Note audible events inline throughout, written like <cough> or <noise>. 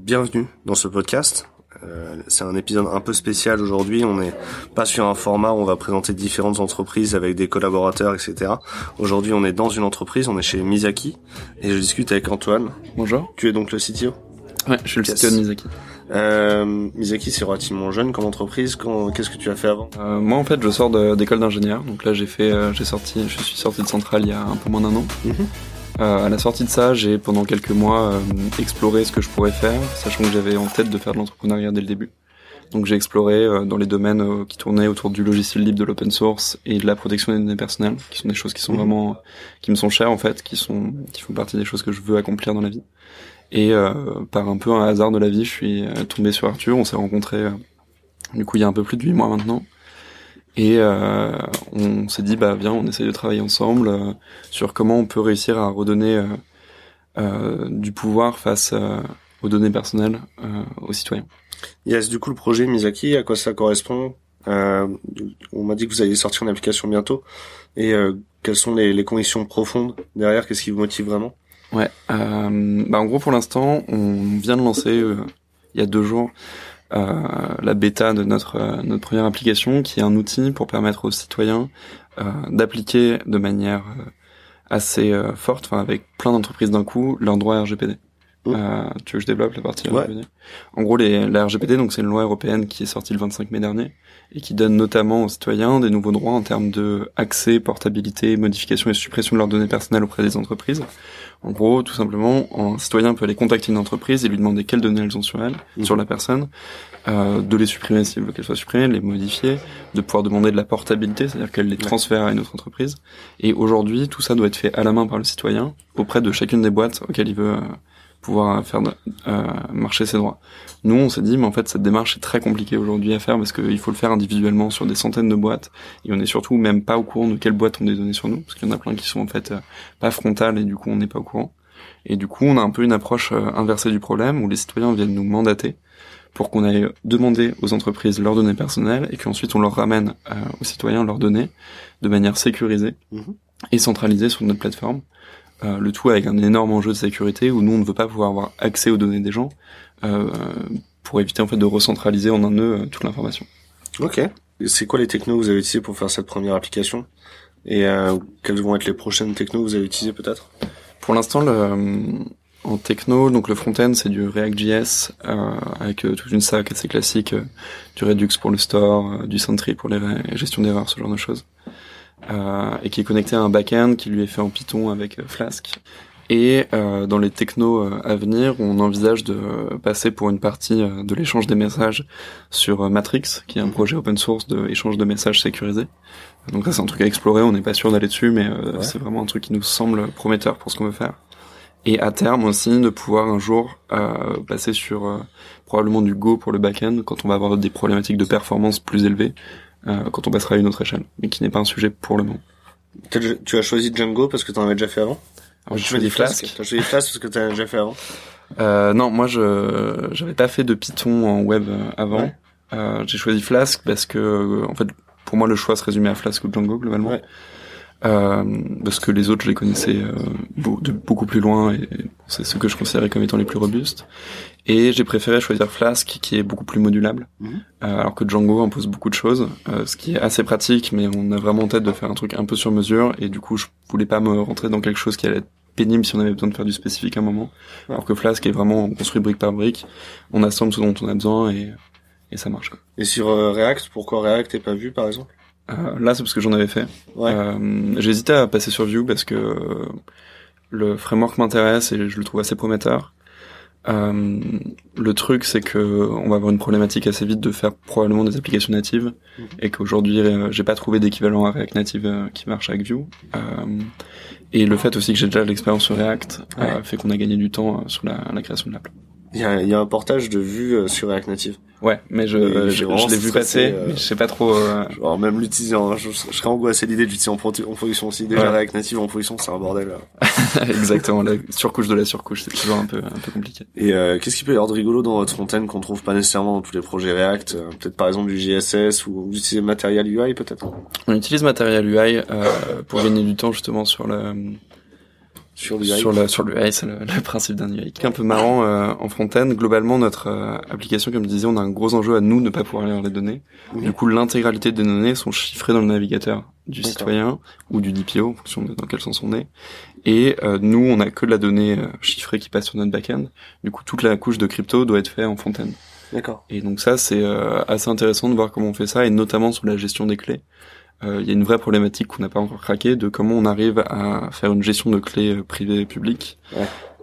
Bienvenue dans ce podcast. Euh, c'est un épisode un peu spécial aujourd'hui. On n'est pas sur un format où on va présenter différentes entreprises avec des collaborateurs, etc. Aujourd'hui, on est dans une entreprise. On est chez Misaki et je discute avec Antoine. Bonjour. Tu es donc le CTO. Ouais, je suis le Yes. CTO de Misaki. Euh, Misaki, c'est relativement jeune comme entreprise. Qu'est-ce que tu as fait avant? Euh, moi, en fait, je sors d'école d'ingénieur. Donc là, j'ai fait, euh, j'ai sorti, je suis sorti de Centrale il y a un peu moins d'un an. Mhm. Euh, à la sortie de ça, j'ai pendant quelques mois euh, exploré ce que je pourrais faire, sachant que j'avais en tête de faire de l'entrepreneuriat dès le début. Donc j'ai exploré euh, dans les domaines qui tournaient autour du logiciel libre, de l'open source et de la protection des données personnelles, qui sont des choses qui sont Mhm. vraiment, qui me sont chères en fait, qui sont, qui font partie des choses que je veux accomplir dans la vie. Et euh, par un peu un hasard de la vie, je suis euh, tombé sur Arthur. On s'est rencontrés euh, du coup il y a un peu plus de huit mois maintenant. Et euh, on s'est dit bah viens, on essaye de travailler ensemble sur comment on peut réussir à redonner euh, du pouvoir face aux données personnelles aux citoyens. Yes, du coup, le projet Misaki, à quoi ça correspond On m'a dit que vous alliez sortir une application bientôt. Et quelles sont les, les conditions profondes derrière? Qu'est-ce qui vous motive vraiment? Ouais. Euh, bah en gros pour l'instant, on vient de lancer euh, il y a deux jours euh, la bêta de notre notre première application, qui est un outil pour permettre aux citoyens d'appliquer de manière assez forte, enfin avec plein d'entreprises d'un coup, leurs droits RGPD. Mmh. Euh, tu veux que je développe la partie Ouais. RGPD En gros, les, la RGPD, donc c'est une loi européenne qui est sortie le 25 mai dernier et qui donne notamment aux citoyens des nouveaux droits en termes de accès, portabilité, modification et suppression de leurs données personnelles auprès des entreprises. En gros, tout simplement, un citoyen peut aller contacter une entreprise et lui demander quelles données elles ont sur elle, Mhm. sur la personne, euh, de les supprimer s'il veut qu'elles soient supprimées, de les modifier, de pouvoir demander de la portabilité, c'est-à-dire qu'elle les transfère à une autre entreprise. Et aujourd'hui, tout ça doit être fait à la main par le citoyen auprès de chacune des boîtes auxquelles il veut euh, pouvoir faire euh, marcher ses droits. Nous, on s'est dit, mais en fait, cette démarche est très compliquée aujourd'hui à faire parce qu'il faut le faire individuellement sur des centaines de boîtes et on est surtout même pas au courant de quelles boîtes ont des données sur nous parce qu'il y en a plein qui sont en fait euh, pas frontales et du coup on n'est pas au courant. Et du coup, on a un peu une approche euh, inversée du problème où les citoyens viennent nous mandater pour qu'on aille demander aux entreprises leurs données personnelles et qu'ensuite on leur ramène euh, aux citoyens leurs données de manière sécurisée Mhm. et centralisée sur notre plateforme. Euh, le tout avec un énorme enjeu de sécurité où nous on ne veut pas pouvoir avoir accès aux données des gens euh, pour éviter en fait de recentraliser en un nœud euh, toute l'information. Ok. C'est quoi les technos que vous avez utilisés pour faire cette première application? Et euh, quelles vont être les prochaines technos que vous allez utiliser peut-être? Pour l'instant, le, euh, en techno, donc le front-end, c'est du React.js euh, avec toute une stack assez classique, du Redux pour le store, du Sentry pour les gestion d'erreurs, ce genre de choses, et qui est connecté à un back-end qui lui est fait en Python avec euh, Flask. Et euh, dans les technos euh, à venir, on envisage de euh, passer pour une partie euh, de l'échange des messages sur euh, Matrix, qui est un projet open source d'échange de messages sécurisé. Donc ça, c'est un truc à explorer. On n'est pas sûr d'aller dessus, mais euh, Ouais. c'est vraiment un truc qui nous semble prometteur pour ce qu'on veut faire. Et à terme aussi, de pouvoir un jour euh, passer sur euh, probablement du Go pour le back-end quand on va avoir des problématiques de performance plus élevées, euh, quand on passera à une autre échelle, mais qui n'est pas un sujet pour le moment. Tu as choisi Django parce que tu en avais déjà fait avant Alors, Tu as des dit Flask. flasques. T'as choisi Flask parce que tu as déjà fait avant Euh, non, moi je j'avais pas fait de Python en web euh, avant. Ouais. Euh, j'ai choisi Flask parce que euh, en fait pour moi le choix se résumait à Flask ou Django globalement. Ouais. Euh, parce que les autres je les connaissais euh, de beaucoup plus loin et c'est ce que je considérais comme étant les plus robustes. Et j'ai préféré choisir Flask qui est beaucoup plus modulable, Mhm. euh, alors que Django impose beaucoup de choses, euh, ce qui est assez pratique, mais on a vraiment en tête de faire un truc un peu sur mesure et du coup je voulais pas me rentrer dans quelque chose qui allait être pénible si on avait besoin de faire du spécifique à un moment. Ouais. Alors que Flask est vraiment construit brique par brique, on assemble ce dont on a besoin et, et ça marche. Quoi. Et sur euh, React, pourquoi React est pas vu par exemple? Euh, là, c'est parce que j'en avais fait. Ouais. Euh, j'ai hésité à passer sur Vue parce que euh, le framework m'intéresse et je le trouve assez prometteur. Euh, le truc, c'est que on va avoir une problématique assez vite de faire probablement des applications natives Mhm. et qu'aujourd'hui, euh, j'ai pas trouvé d'équivalent à React Native euh, qui marche avec Vue. Euh, et le fait aussi que j'ai déjà de l'expérience sur React Ouais. fait qu'on a gagné du temps sur la, la création de l'app. Il y a, y a un portage de vue euh, sur React Native. Ouais, mais je, euh, je, je l'ai vu passer, euh, mais je sais pas trop. euh, Alors même l'utiliser, en, je, je serais angoissé l'idée d'utiliser en, pro- en production aussi. Déjà Ouais. React Native en production, c'est un bordel. <laughs> Exactement, la surcouche de la surcouche, c'est toujours un peu un peu compliqué. Et euh, qu'est-ce qu'il peut y avoir de rigolo dans votre front-end qu'on trouve pas nécessairement dans tous les projets React euh, Peut-être par exemple du JSS ou vous utilisez Material UI peut-être? On utilise Material UI euh, pour gagner du temps justement sur le sur l'UI. Sur le, sur l'UI, c'est le, le, principe d'un UI. Un peu marrant, euh, en front-end, globalement, notre euh, application, comme je disais, on a un gros enjeu à nous ne pas pouvoir lire les données. Du coup, l'intégralité des données sont chiffrées dans le navigateur du citoyen ou du DPO, en fonction de dans quel sens on est. Et euh, nous, on a que de la donnée chiffrée qui passe sur notre back-end. Du coup, toute la couche de crypto doit être faite en front-end. D'accord. Et donc ça, c'est assez intéressant de voir comment on fait ça, et notamment sur la gestion des clés. Euh, il y a une vraie problématique qu'on n'a pas encore craqué de comment on arrive à faire une gestion de clés euh, privées et publiques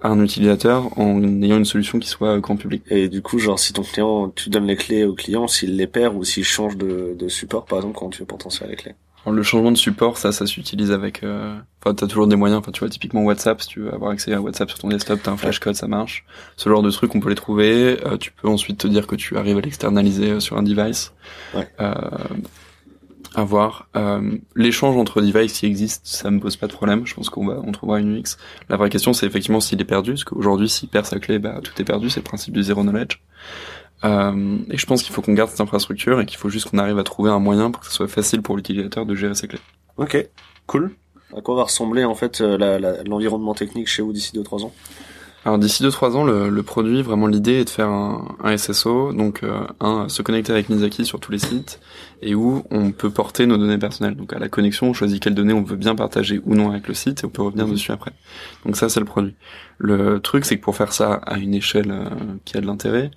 à un utilisateur en ayant une solution qui soit grand public. Et du coup, genre si ton client, tu donnes les clés au client, s'il les perd ou s'il change de, de support, par exemple, quand tu veux potentiel les clés. Alors, le changement de support, ça, ça s'utilise avec. Euh... Enfin, t'as toujours des moyens. Enfin, tu vois, typiquement WhatsApp, si tu veux avoir accès à WhatsApp sur ton desktop, t'as un flashcode, ça marche. Ce genre de trucs, on peut les trouver. Euh, tu peux ensuite te dire que tu arrives à l'externaliser sur un device. Ouais. Euh, à voir. Euh, L'échange entre devices qui existe, ça me pose pas de problème. Je pense qu'on va, on trouvera une UX. La vraie question, c'est effectivement s'il est perdu, parce qu'aujourd'hui, s'il perd sa clé, bah tout est perdu. C'est le principe du zero knowledge. Euh, et je pense qu'il faut qu'on garde cette infrastructure et qu'il faut juste qu'on arrive à trouver un moyen pour que ce soit facile pour l'utilisateur de gérer ses clés. Ok, cool. À quoi va ressembler en fait euh, l'environnement technique chez vous d'ici 2-3 ans? Alors d'ici 2-3 ans, le, le, produit, vraiment l'idée est de faire un, un SSO, donc euh, un se connecter avec Misaki sur tous les sites, et où on peut porter nos données personnelles. Donc à la connexion, on choisit quelles données on veut bien partager ou non avec le site, et on peut revenir mhm. dessus après. Donc ça, c'est le produit. Le truc, c'est que pour faire ça à une échelle euh, qui a de l'intérêt,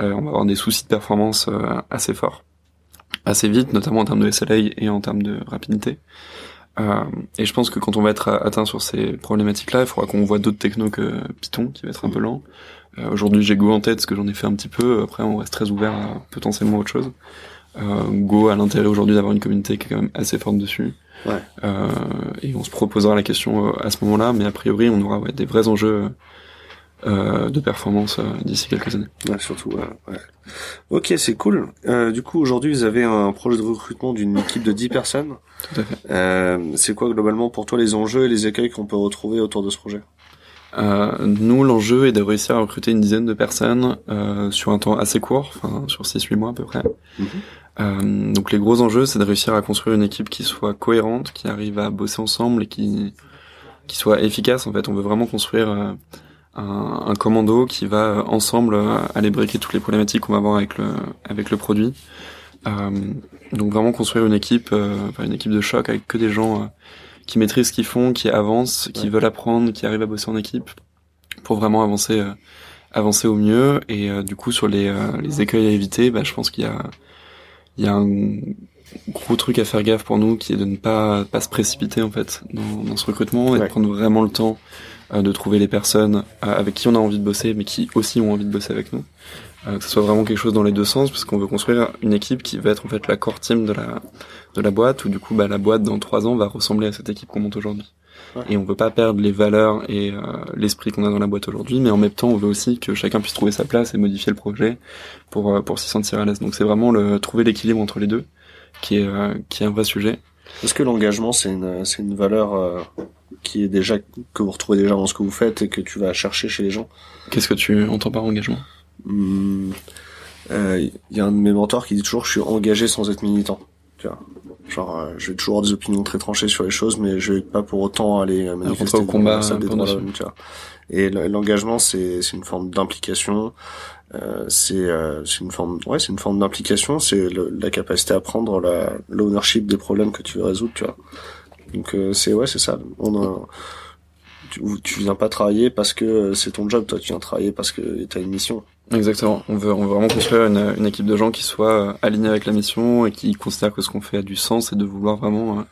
euh, on va avoir des soucis de performance assez forts, assez vite, notamment en termes de SLA et en termes de rapidité. Euh, et je pense que quand on va être atteint sur ces problématiques-là, il faudra qu'on voit d'autres technos que Python, qui va être un peu lent. Euh, Aujourd'hui, j'ai Go en tête, parce que j'en ai fait un petit peu. Après, on reste très ouvert à potentiellement autre chose. Euh, Go a l'intérêt aujourd'hui d'avoir une communauté qui est quand même assez forte dessus. Ouais. Euh, et on se proposera la question euh, à ce moment-là, mais a priori, on aura ouais, des vrais enjeux euh, de performance euh, d'ici quelques années. Ouais, surtout. Ouais, Ok, c'est cool. Euh, du coup, aujourd'hui, vous avez un projet de recrutement d'une équipe de 10 personnes. Tout à fait. Euh, c'est quoi globalement pour toi les enjeux et les écueils qu'on peut retrouver autour de ce projet? Euh, Nous, l'enjeu est de réussir à recruter une dizaine de personnes euh, sur un temps assez court, enfin sur 6-8 mois à peu près. Mm-hmm. donc les gros enjeux, c'est de réussir à construire une équipe qui soit cohérente, qui arrive à bosser ensemble et qui qui soit efficace. En fait, on veut vraiment construire un, un, commando qui va ensemble euh, aller briquer toutes les problématiques qu'on va avoir avec le avec le produit. Euh, donc vraiment construire une équipe, euh, une équipe de choc avec que des gens euh, qui maîtrisent ce qu'ils font, qui avancent, qui veulent apprendre, qui arrivent à bosser en équipe pour vraiment avancer avancer au mieux. Et du coup sur les les écueils à éviter, bah, je pense qu'il y a il y a un gros truc à faire gaffe pour nous qui est de ne pas pas se précipiter en fait dans, dans ce recrutement et de prendre vraiment le temps euh, de trouver les personnes euh, avec qui on a envie de bosser, mais qui aussi ont envie de bosser avec nous. Euh, que ce soit vraiment quelque chose dans les deux sens, parce qu'on veut construire une équipe qui va être en fait la core team de la de la boîte, où du coup bah, la boîte dans trois ans va ressembler à cette équipe qu'on monte aujourd'hui. Et on veut pas perdre les valeurs et l'esprit qu'on a dans la boîte aujourd'hui, mais en même temps on veut aussi que chacun puisse trouver sa place et modifier le projet pour pour s'y sentir à l'aise. Donc c'est vraiment le trouver l'équilibre entre les deux qui est qui est un vrai sujet. Est-ce que l'engagement c'est une c'est une valeur qui est déjà que vous retrouvez déjà dans ce que vous faites et que tu vas chercher chez les gens. Qu'est-ce que tu entends par engagement? Il hmm, euh, y a un de mes mentors qui dit toujours je suis engagé sans être militant. Tu vois, genre euh, je vais toujours avoir des opinions très tranchées sur les choses, mais je vais pas pour autant aller manifester au combat vois. Et l'engagement c'est c'est une forme d'implication. Euh, c'est euh, c'est une forme ouais c'est une forme d'implication c'est la capacité à prendre la l'ownership des problèmes que tu veux résoudre tu vois donc euh, c'est ouais, c'est ça. On a, tu, tu viens pas travailler parce que c'est ton job, toi tu viens travailler parce que t'as une mission. Exactement. On veut, on veut vraiment construire une, une, équipe de gens qui soit euh, alignée avec la mission et qui considèrent que ce qu'on fait a du sens et de vouloir vraiment euh,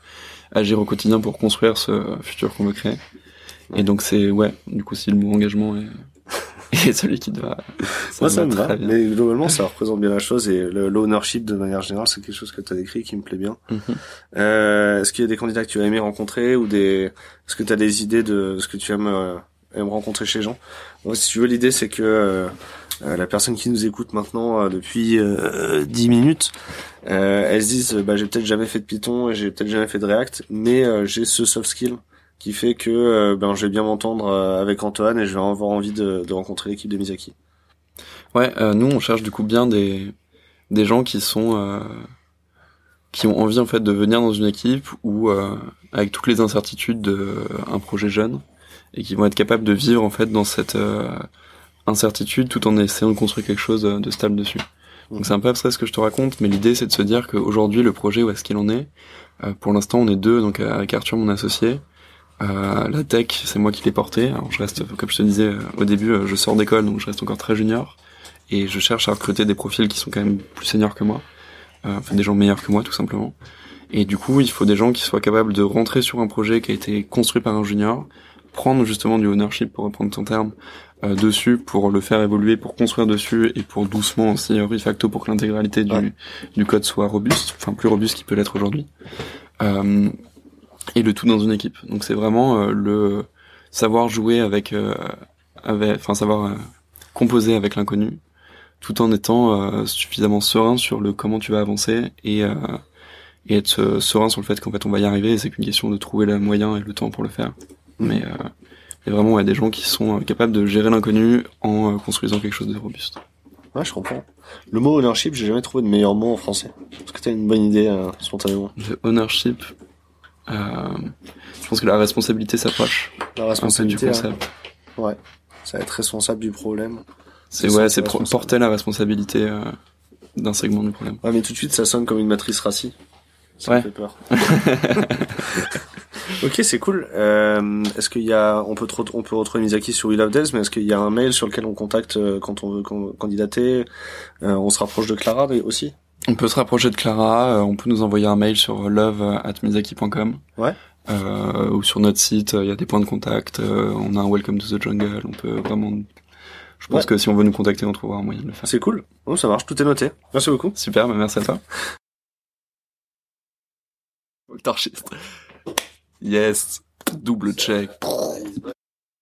agir au quotidien pour construire ce futur qu'on veut créer. Et donc c'est ouais, du coup si le mot engagement est <laughs> et celui qui doit. Ça ça me va. Mais globalement, ça représente bien la chose et l'ownership de manière générale, c'est quelque chose que tu as décrit qui me plaît bien. Mhm. euh, Est-ce qu'il y a des candidats que tu as aimé rencontrer ou des Est-ce que tu as des idées de ce que tu aimes, euh, aimes rencontrer chez les gens Moi, Si tu veux, l'idée c'est que euh, euh, la personne qui nous écoute maintenant depuis 10 minutes, elles se disent bah, j'ai peut-être jamais fait de Python et j'ai peut-être jamais fait de React, mais j'ai ce soft skill qui fait que euh, ben je vais bien m'entendre euh, avec Antoine et je vais avoir envie de, de rencontrer l'équipe de Misaki. Ouais, euh, nous on cherche du coup bien des des gens qui sont qui ont envie en fait de venir dans une équipe où avec toutes les incertitudes d'un projet jeune, et qui vont être capables de vivre en fait dans cette incertitude tout en essayant de construire quelque chose de stable dessus. Donc c'est un peu abstrait ce que je te raconte, mais l'idée c'est de se dire qu'aujourd'hui le projet où est-ce qu'il en est? Euh, Pour l'instant on est deux, donc euh, avec Arthur mon associé. Euh, la tech c'est moi qui l'ai porté. Alors je reste, comme je te disais au début, je sors d'école donc je reste encore très junior et je cherche à recruter des profils qui sont quand même plus seniors que moi, enfin des gens meilleurs que moi tout simplement. Et du coup il faut des gens qui soient capables de rentrer sur un projet qui a été construit par un junior, prendre justement du ownership pour reprendre ton terme euh, dessus pour le faire évoluer, pour construire dessus et pour doucement aussi euh, refacto pour que l'intégralité du, du code soit robuste, enfin plus robuste qu'il peut l'être aujourd'hui. Euh, et le tout dans une équipe. Donc c'est vraiment euh, le savoir jouer avec, avec, enfin savoir composer avec l'inconnu, tout en étant suffisamment serein sur le comment tu vas avancer et et être serein sur le fait qu'en fait on va y arriver. C'est qu'une question de trouver le moyen et le temps pour le faire. Mais vraiment, il y a des gens qui sont euh, capables de gérer l'inconnu en euh, construisant quelque chose de robuste. Ouais, je comprends. Le mot ownership, j'ai jamais trouvé de meilleur mot en français. Est-ce que tu as une bonne idée euh, spontanément? Le ownership, euh, je pense que la responsabilité s'approche. La responsabilité du concept. Ouais. Ça va être responsable du problème. C'est ouais, c'est porter la responsabilité euh, d'un segment du problème. Ouais, mais tout de suite, ça sonne comme une matrice Rassi. Ça ouais. me fait peur. <laughs> ok, c'est cool. Euh, est-ce qu'il y a, on peut, on peut retrouver Misaki sur We Love Devs, mais est-ce qu'il y a un mail sur lequel on contacte euh, quand on veut candidater? Euh, On se rapproche de Clara aussi On peut se rapprocher de Clara. on peut nous envoyer un mail sur love@misaki.com. Ouais. ou sur notre site, il y a des points de contact. on a un Welcome to the Jungle. On peut vraiment. Je pense que si on veut nous contacter, on trouvera un moyen de le faire. C'est cool. Bon, ça marche. Tout est noté. Merci beaucoup. Super. Bah merci à toi. Yes, double check.